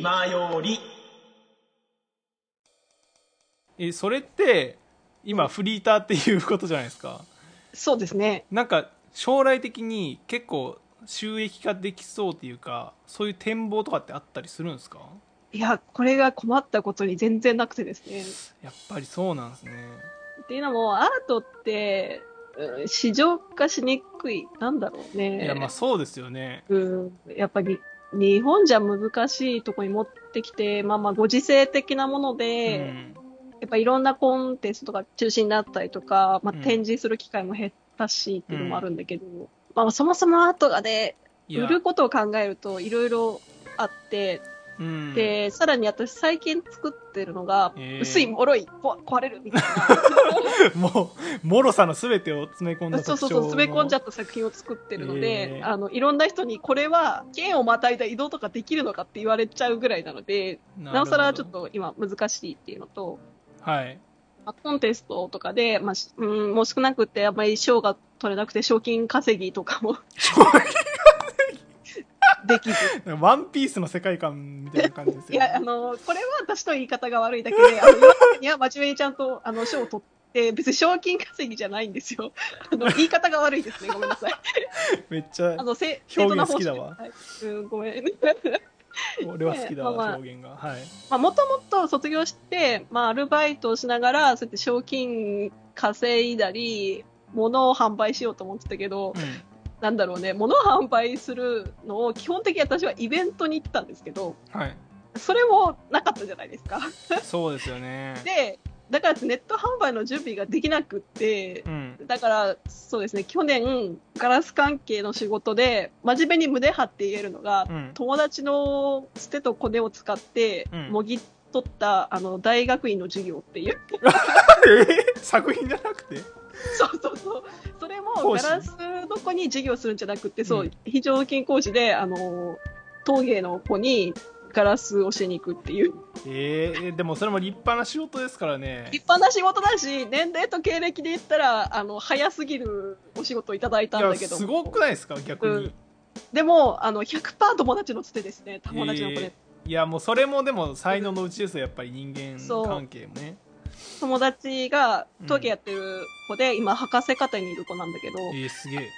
今よりえそれって今フリーターっていうことじゃないですか？そうですね。なんか将来的に結構収益化できそうっていうかそういう展望とかってあったりするんですか？いや、これが困ったことに全然なくてですね。やっぱりそうなんですねっていうのも、アートって、うん市場化しにくい。なんだろうね。いやまあそうですよねうん、やっぱり日本じゃ難しいとこに持ってきて、まあまあご時世的なものうで、ん。やっぱいろんなコンテンツとか中止になったりとか、まあうん。展示する機会も減ったしっていうのもあるんだけど、まあそもそもアートがね、売ることを考えるといろいろあって、うん。で、さらに私最近作ってるのが、へー。薄い、脆い、ぽ壊れるみたい もう脆さの全てを詰め込んだな。そうそうそう、詰め込んじゃっった作品を作ってるのへで、ー。あの、いろんな人にこれは剣をまたいだ移動とかできるのかって言われちゃうぐらいなので、なおさらちょっと今難しいっていうのと、はい。まあコンテストとかで、まあ、しうん、もう少なくてあんまり賞が取れなくて賞金稼ぎとかもできず。ワンピースの世界観みたいな感じですよ、いや、あの、これは私の言い方が悪いだけで、あの、世の中には真面目にちゃんと、あの、賞を取って、別に賞金稼ぎじゃないんですよ。あの、言い方が悪いですね。ごめんなさい。めっちゃあの、せ表現好きだわはいうん、ごめん。俺は好きだわ、まあまあ表現がはいまあ、もともと卒業して、まあ、アルバイトをしながら、そうやって賞金稼いだり、物を販売しようと思ってたけど、うんなんだろうね、物を販売するのを基本的に私はイベントに行ったんですけど、はい。それもなかったじゃないですか。そうですよね。で、だからネット販売の準備ができなくってう、ん。だからそうですね、去年、ガラス関係の仕事で、真面目に胸張って言えるのが、うん。友達のつてとコネを使ってうん、もぎ取った、あの、大学院の授業っていう。え作品じゃなくて？そうそうそう。それも講師ガラスの子に授業するんじゃなくて、そう、うん。非常勤講師で、あの、陶芸の子にガラスを教えに行くっていう。えー、でもそれも立派な仕事ですからね。立派な仕事だし、年齢と経歴で言ったら、あの、早すぎるお仕事をいただいたんだけど。すごくないですか？逆に、うん。でも、あの、100%友達のつてですね、友達の子で。えーいやもうそれもでも才能のうちですよ。やっぱり人間関係もね友達がうん。陶芸やってる子で、今、博士課程にいる子なんだけど、えー、すげえ。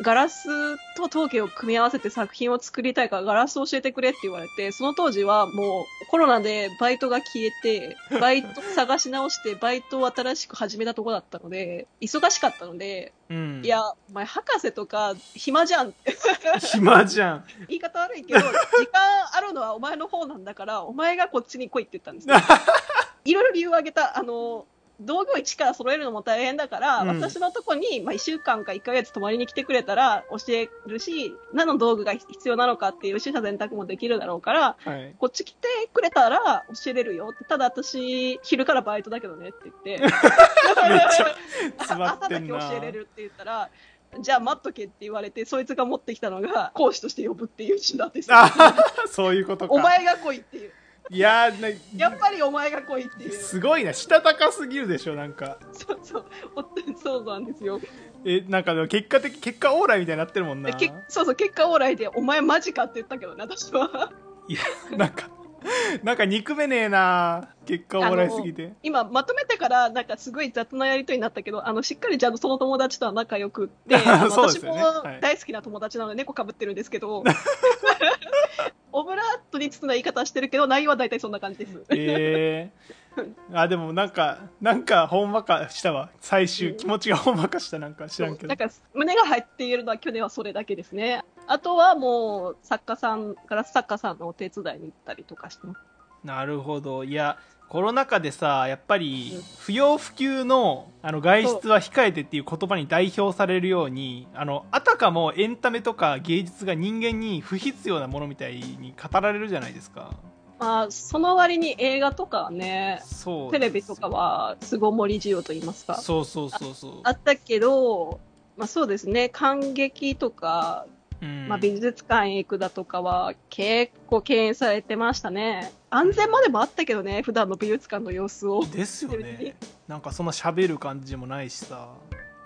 ガラスと陶芸を組み合わせて作品を作りたいからガラスを教えてくれって言われて、その当時はもうコロナでバイトが消えて、バイト探し直してバイトを新しく始めたとこだったので、忙しかったので、うん。いや、お前博士とか暇じゃん。っ て暇じゃん。言い方悪いけど、時間あるのはお前の方なんだから、お前がこっちに来いって言ったんですよ。いろいろ理由を挙げた。あの、道具を一から揃えるのも大変だから、うん私のとこに、まあ、1週間か1ヶ月泊まりに来てくれたら教えるし、何の道具が必要なのかっていう取捨選択もできるだろうから、はいこっち来てくれたら教えれるよって。ただ私、昼からバイトだけどねって言って、めっちゃ詰ま朝ってんなだけ教えれるって言ったら、じゃあ待っとけって言われて、そいつが持ってきたのが講師として呼ぶっていう手段です。あそういうことかお前が来いっていう。いやーなやっぱりお前が来いっていう。すごいなしたたかすぎるでしょなんかそうそう。おそうなんですよ。えなんかでも結果的結果オーライみたいになってるもんなそうそう、結果オーライで、お前マジかって言ったけどね、私は。いやなんか なんか憎めねえな結果オーライすぎて。今、まとめてから、なんかすごい雑なやりとりになったけど、あの、しっかりちゃんとその友達とは仲良くって、あ のそうで私も大好きな友達なので猫かぶってるんですけど、オブラートに包んだ言い方してるけど、内容は大体そんな感じです。え。ー、あでもなんかなんかほんまかしたわ。最終、うん気持ちがほんまかした。なんか知らんけど。なんか胸が入っているのは去年はそれだけですね。あとはもう作家さん、ガラス作家さんのお手伝いに行ったりとかしてます。なるほど。いやコロナ禍でさやっぱりうん。不要不急のあの外出は控えてっていう言葉に代表されるようにあのあたかもエンタメとか芸術が人間に不必要なものみたいに語られるじゃないですか。まあ、その割に映画とかはね、そうテレビとかは巣ごもり需要と言いますか。そうそうそうそう。あったけど、まあそうですね、感激とか、うん。まあ美術館へ行くだとかは結構敬遠されてましたね。安全までもあったけどね、普段の美術館の様子を。ですよね。なんかそんな喋る感じもないしさ。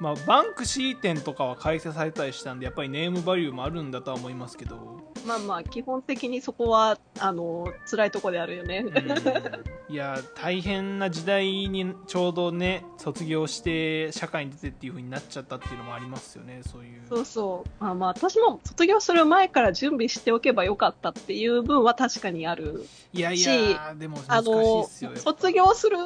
まあバンクシー展とかは開催されたりしたんでやっぱりネームバリューもあるんだとは思いますけどまあまあ、基本的にそこは、あの、辛いとこであるよね。いや大変な時代にちょうどね卒業して社会に出てっていう風になっちゃったっていうのもありますよねそういうそうそう。まあまあ、私も卒業する前から準備しておけばよかったっていう分は確かにある。いやいしやでも難しいあのっすよ、やっぱ卒業する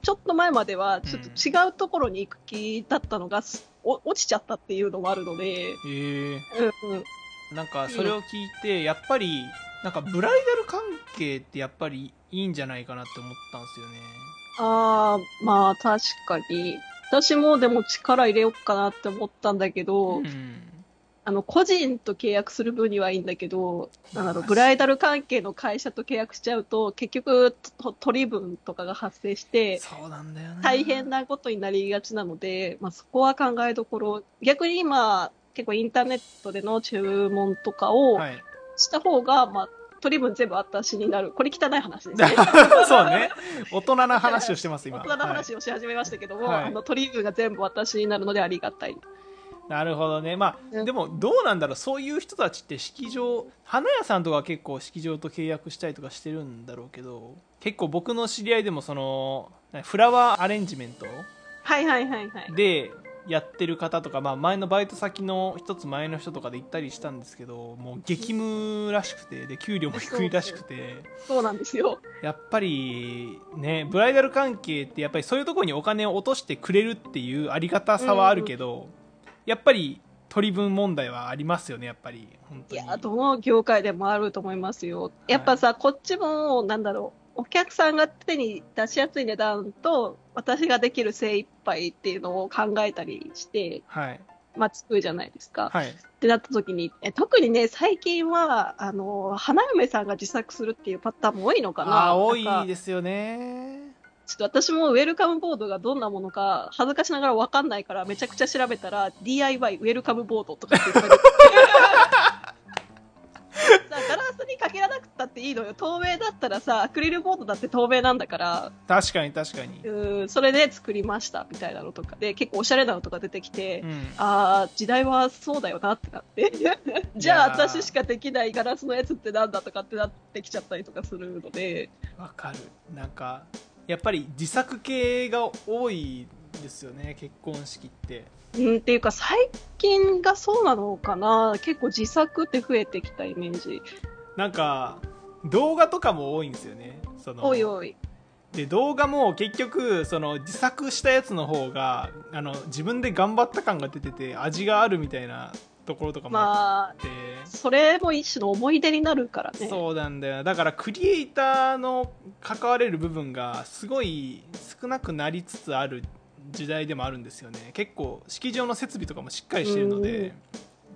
ちょっと前までは、ちょっと違うところに行く気だったのが、すお落ちちゃったっていうのもあるので、えーうんうん。なんかそれを聞いてやっぱりなんかブライダル関係ってやっぱりいいんじゃないかなって思ったんですよね。ああ、まあ確かに。私もでも力入れようかなって思ったんだけど、うん。あの、個人と契約する分にはいいんだけど、まああの、ブライダル関係の会社と契約しちゃうと、結局、と取り分とかが発生して、そうなんだよね大変なことになりがちなので、まあ、そこは考えどころ。逆に今、結構インターネットでの注文とかをはいした方が、まあ、取り分全部私になる。これ汚い話ですね。そうね大人な話をしてます今大人の話をし始めましたけども、はいあの取り分が全部私になるのでありがたい。なるほどねまあうんでもどうなんだろうそういう人たちって式場花屋さんとかは結構式場と契約したりとかしてるんだろうけど結構僕の知り合いでもそのフラワーアレンジメントはいはいはいはい。でやってる方とか、まあ、前のバイト先の一つ前の人とかで行ったりしたんですけどもう激務らしくてで給料も低いらしくて。そうなんですよ。やっぱりねブライダル関係ってやっぱりそういうところにお金を落としてくれるっていうありがたさはあるけど、やっぱり取り分問題はありますよねやっぱり。本当に。いや、どの業界でもあると思いますよ。やっぱさ、こっちも、なんだろう、お客さんが手に出しやすい値段と、私ができる精一杯っていうのを考えたりして、はいまあ、作るじゃないですか。はいってなった時に、え特にね、最近は、あの、花嫁さんが自作するっていうパターンも多いのかな。ああ多いですよねちょっと私もウェルカムボードがどんなものか恥ずかしながら分かんないからめちゃくちゃ調べたら DIY ウェルカムボードとかって言って かけらなくたっていいのよ。透明だったらさアクリルボードだって透明なんだから。確かに確かに。うーそれで作りましたみたいなのとか。で結構おしゃれなのとか出てきて、うん。ああ時代はそうだよなってなって。じゃあ私しかできないガラスのやつってなんだとかってなってきちゃったりとかするので。わかる。なんかやっぱり自作系が多いですよね結婚式って。うん、っていうか最近がそうなのかな。結構自作って増えてきたイメージ。なんか動画とかも多いんですよね。そのおいおい。で動画も結局その自作したやつの方があの自分で頑張った感が出てて味があるみたいなところとかもあまあっ、て、それも一種の思い出になるからね。そうなんだよ。だからクリエイターの関われる部分がすごい少なくなりつつある時代でもあるんですよね。結構式場の設備とかもしっかりしてるのうん。で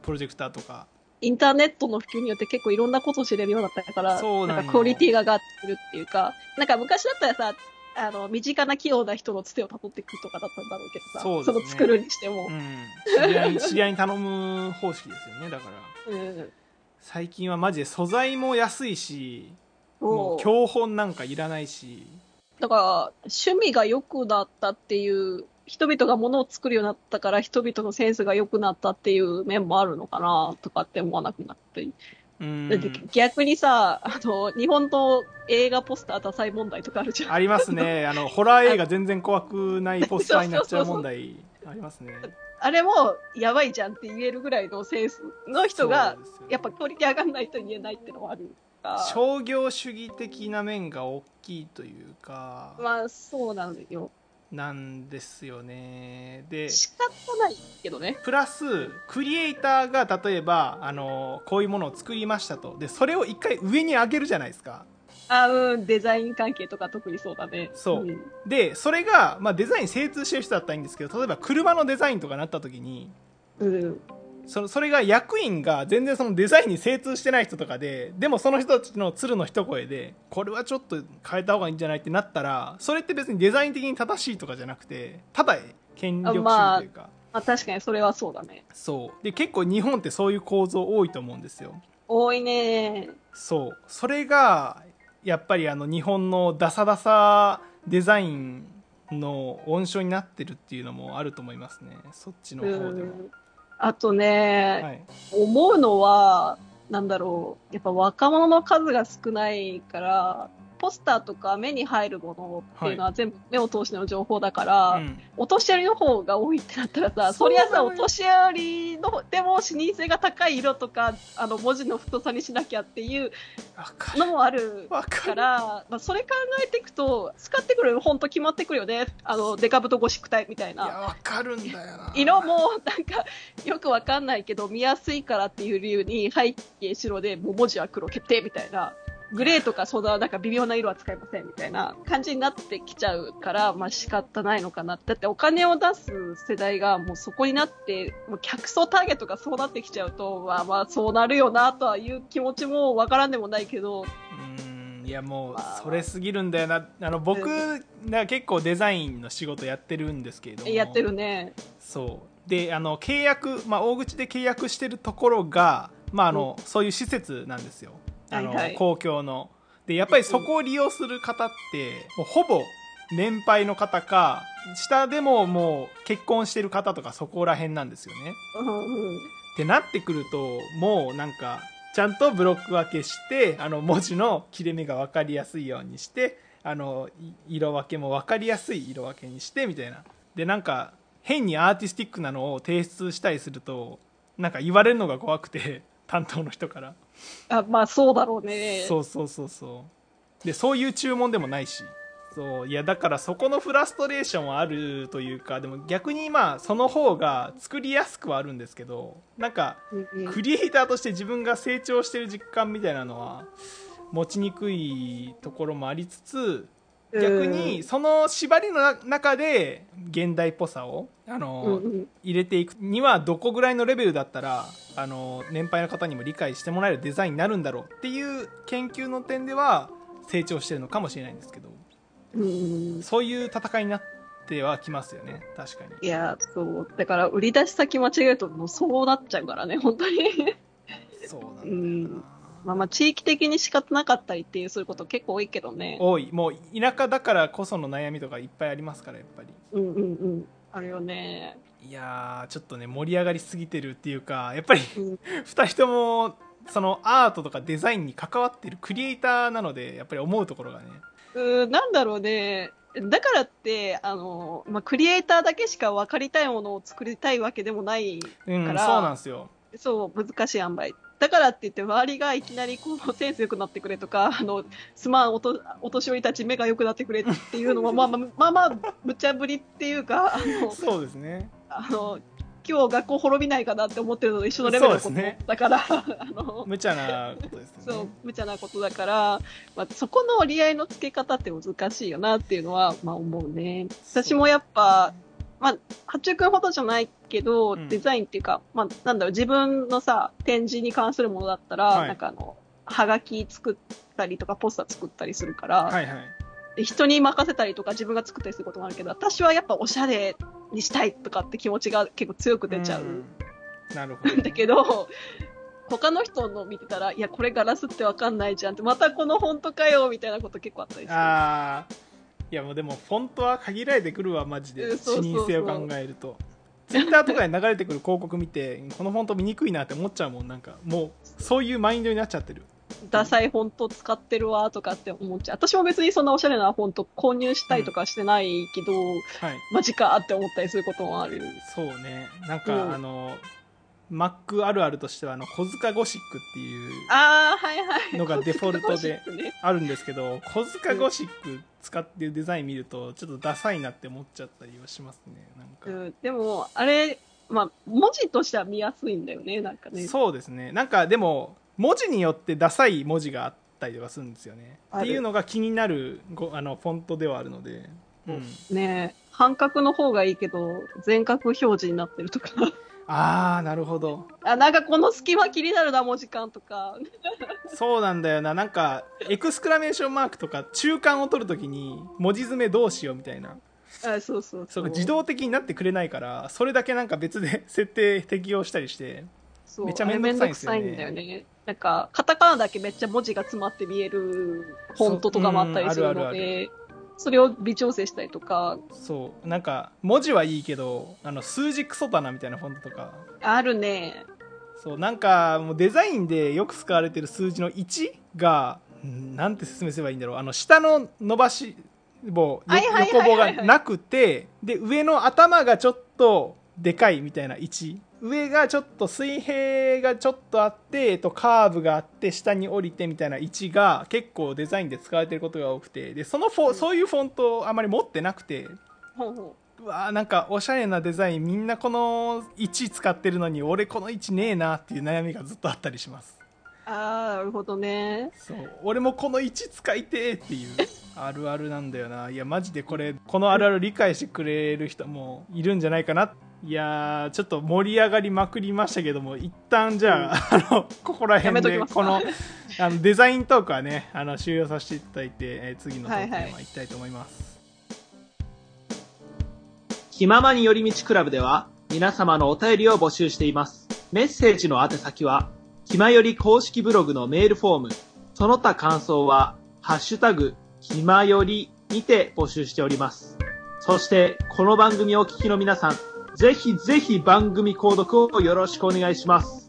プロジェクターとかインターネットの普及によって結構いろんなことを知れるようになったから、そうなんかクオリティが上がってるっていうか、なんか昔だったらさ、あの、身近な器用な人のつてをたどっていくとかだったんだろうけどさ、そね。の作るにしても。う。ん、知り合い 知り合いに頼む方式ですよね。だからうん。最近はマジで素材も安いしもう教本なんかいらないし。だから、趣味が良くなったっていう、人々が物を作るようになったから、人々のセンスが良くなったっていう面もあるのかな、とかって思わなくなって。逆にさ、あの、日本の映画ポスターダサい問題とかあるじゃん。ありますねあのホラー映画全然怖くないポスターになっちゃう問題ありますねあれも、やばいじゃんって言えるぐらいのセンスの人がねやっぱクオリティ上がんないと言えないってのもある。商業主義的な面が大きいというか、まあ、そうなのよ。なんですよねで仕方ないけどね。プラスクリエイターが例えばあのこういうものを作りましたとでそれを一回上に上げるじゃないですかあ、うん、デザイン関係とか特にそうだね。そうんでそれが、まあ、デザイン精通してる人だったらいいんですけど例えば車のデザインとかなった時にうん。そのそれが役員が全然そのデザインに精通してない人とかででもその人たちの鶴の一声でこれはちょっと変えた方がいいんじゃないってなったらそれって別にデザイン的に正しいとかじゃなくてただ権力主義というか、まあ確かにそれはそうだね。そうで結構日本ってそういう構造多いと思うんですよ多いね。そうそれがやっぱりあの日本のダサダサデザインの温床になってるっていうのもあると思いますねそっちのう方でも、ん。あとね、はい、思うのは、なんだろう、やっぱ若者の数が少ないから、ポスターとか目に入るものっていうのは全部目を通しての情報だから、うん。お年寄りの方が多いってなったらさ、そりゃさ、お年寄りの、でも視認性が高い色とか、あの、文字の太さにしなきゃっていうのもあるわから、まあ、それ考えていくと、使ってくる本当決まってくるよね。あの、デカブトゴシック体みたいいやかるんだよな。色も、なんか、よくわかんないけど、見やすいからっていう理由に、背景白で、もう文字は黒決定みたいな。グレーとかそんななんか微妙な色は使いませんみたいな感じになってきちゃうから、まあ仕方ないのかな。だってお金を出す世代がもうそこになって、もう客層ターゲットがそうなってきちゃうと、まあまあそうなるよなとはいう気持ちもわからんでもないけど、うーんいやもうまあそれすぎるんだよなあの僕が結構デザインの仕事やってるんですけれどもやってるね。そうであの契約、まあ、大口で契約してるところが、まああのそういう施設なんですよあの、はい。はい公共の。でやっぱりそこを利用する方ってもうほぼ年配の方か下でももう結婚してる方とかそこら辺なんですよね。うんうん。ってなってくるともうなんかちゃんとブロック分けしてあの文字の切れ目が分かりやすいようにしてあのい色分けも分かりやすい色分けにしてみたいな。でなんか変にアーティスティックなのを提出したりするとなんか言われるのが怖くて 担当の人からあ、まあそうだろうね。そうそうそうそう。でそういう注文でもないし。そういやだからそこのフラストレーションはあるというかでも逆にまあその方が作りやすくはあるんですけどなんかクリエイターとして自分が成長してる実感みたいなのは持ちにくいところもありつつ逆にその縛りのな中で現代っぽさをあの、うんうん。入れていくにはどこぐらいのレベルだったらあの年配の方にも理解してもらえるデザインになるんだろうっていう研究の点では成長してるのかもしれないんですけど。うんうん。そういう戦いになってはきますよね。確かに。いや、そう。だから、売り出し先間違えると、もうそうなっちゃうからね、本当に。そうなんだよな、うんまあまあ、地域的に仕方なかったりっていう、そういうこと結構多いけどね。多いもう田舎だからこその悩みとかいっぱいありますからやっぱりうんうんうん。あるよね。いやーちょっとね盛り上がりすぎてるっていうかやっぱりうん 2人ともそのアートとかデザインに関わってるクリエイターなのでやっぱり思うところがねうーなんだろうね。だからって、あの、まあ、クリエイターだけしか分かりたいものを作りたいわけでもない、うんそうからなんですよそう、難しい塩梅。だからって言って、周りがいきなりこう、センス良くなってくれとか、あの、すまんおと、お年寄りたち目が良くなってくれっていうのは、まあまあ、まあまあ、無茶ぶりっていうか、あの、そうですね。あの、今日学校滅びないかなって思ってるのと一緒のレベルのことねだから、あの、無茶なことですよね。そう、無茶なことだから、まあ、そこの折り合いのつけ方って難しいよなっていうのは、まあ思うね。私もやっぱ、まあ、八中君ほどじゃないけど、うん。デザインっていうか、まあ、なんだろう、自分のさ、展示に関するものだったら、はい。なんかあの、はがき作ったりとか、ポスター作ったりするから、はいはい。で人に任せたりとか自分が作ったりすることもあるけど、私はやっぱおしゃれにしたいとかって気持ちが結構強く出ちゃう。ん。なるほど だけど、他の人の見てたら、いや、これガラスってわかんないじゃんって、またこのフォントかよ、みたいなこと結構あったりする。ああいやもうでもフォントは限られてくるわマジで。視認性を考えるとツイッターとかで流れてくる広告見てこのフォント見にくいなって思っちゃうもんなんかもうそういうマインドになっちゃってる。ダサいフォント使ってるわ、とかって思っちゃう。私も別にそんなおしゃれなフォント購入したいとかしてないけど、はい。マジかって思ったりすることもある。そうね。なんか、うん。あの Mac あるあるとしてはあの小塚ゴシックっていう。のがデフォルトでねあるんですけど小塚ゴシック使ってるデザイン見るとちょっとダサいなって思っちゃったりはしますね。なんか、うん、でも、あれ、まあ、文字としては見やすいんだよね、なんかね。そうですね。なんかでも文字によってダサい文字があったりとかするんですよね。っていうのが気になるごあのフォントではあるので、うん、ね半角の方がいいけど、全角表示になってるとか。ああなるほど。あ、なんかこの隙間気になるな、文字間とか。そうなんだよな。なんかエクスクラメーションマークとか中間を取るときに文字詰めどうしようみたいな。あそうそうそう。自動的になってくれないからそれだけなんか別で 設定適用したりしてめっちゃめんどくさいんだよね。なんか、カタカナだけめっちゃ文字が詰まって見えるフォントとかもあったりするので、それを微調整したりとか、そう。なんか文字はいいけどあの数字クソだなみたいなフォントとか。あるね。そう。なんかもうデザインでよく使われてる数字の1がんなんて説明すればいいんだろう。あの下の伸ばし棒横棒はいがなくてで上の頭がちょっとでかいみたいな位置上がちょっと水平がちょっとあって、えっと、カーブがあって下に降りてみたいな位置が結構デザインで使われてることが多くて。でそのフォそういうフォントをあまり持ってなくて。ほうほう。わーなんかおしゃれなデザインみんなこの位置使ってるのに俺この位置ねえなっていう悩みがずっとあったりします。う。ああ、なるほどね。そう。俺もこの位置使いてえっていうあるあるなんだよな。いやマジでこれこのあるある理解してくれる人もいるんじゃないかないやーちょっと盛り上がりまくりましたけども一旦じゃあ,、あのここらやめ辺ときます。かでこのあのデザイントークはねあの終了させていただいて、えー次のトークテーマいきたいと思います、気ままに寄り道クラブでは皆様のお便りを募集しています。メッセージの宛先は、気まより公式ブログのメールフォーム、その他感想は、ハッシュタグ、気まよりにて募集しております。そして、この番組をお聞きの皆さん、ぜひぜひ番組購読をよろしくお願いします。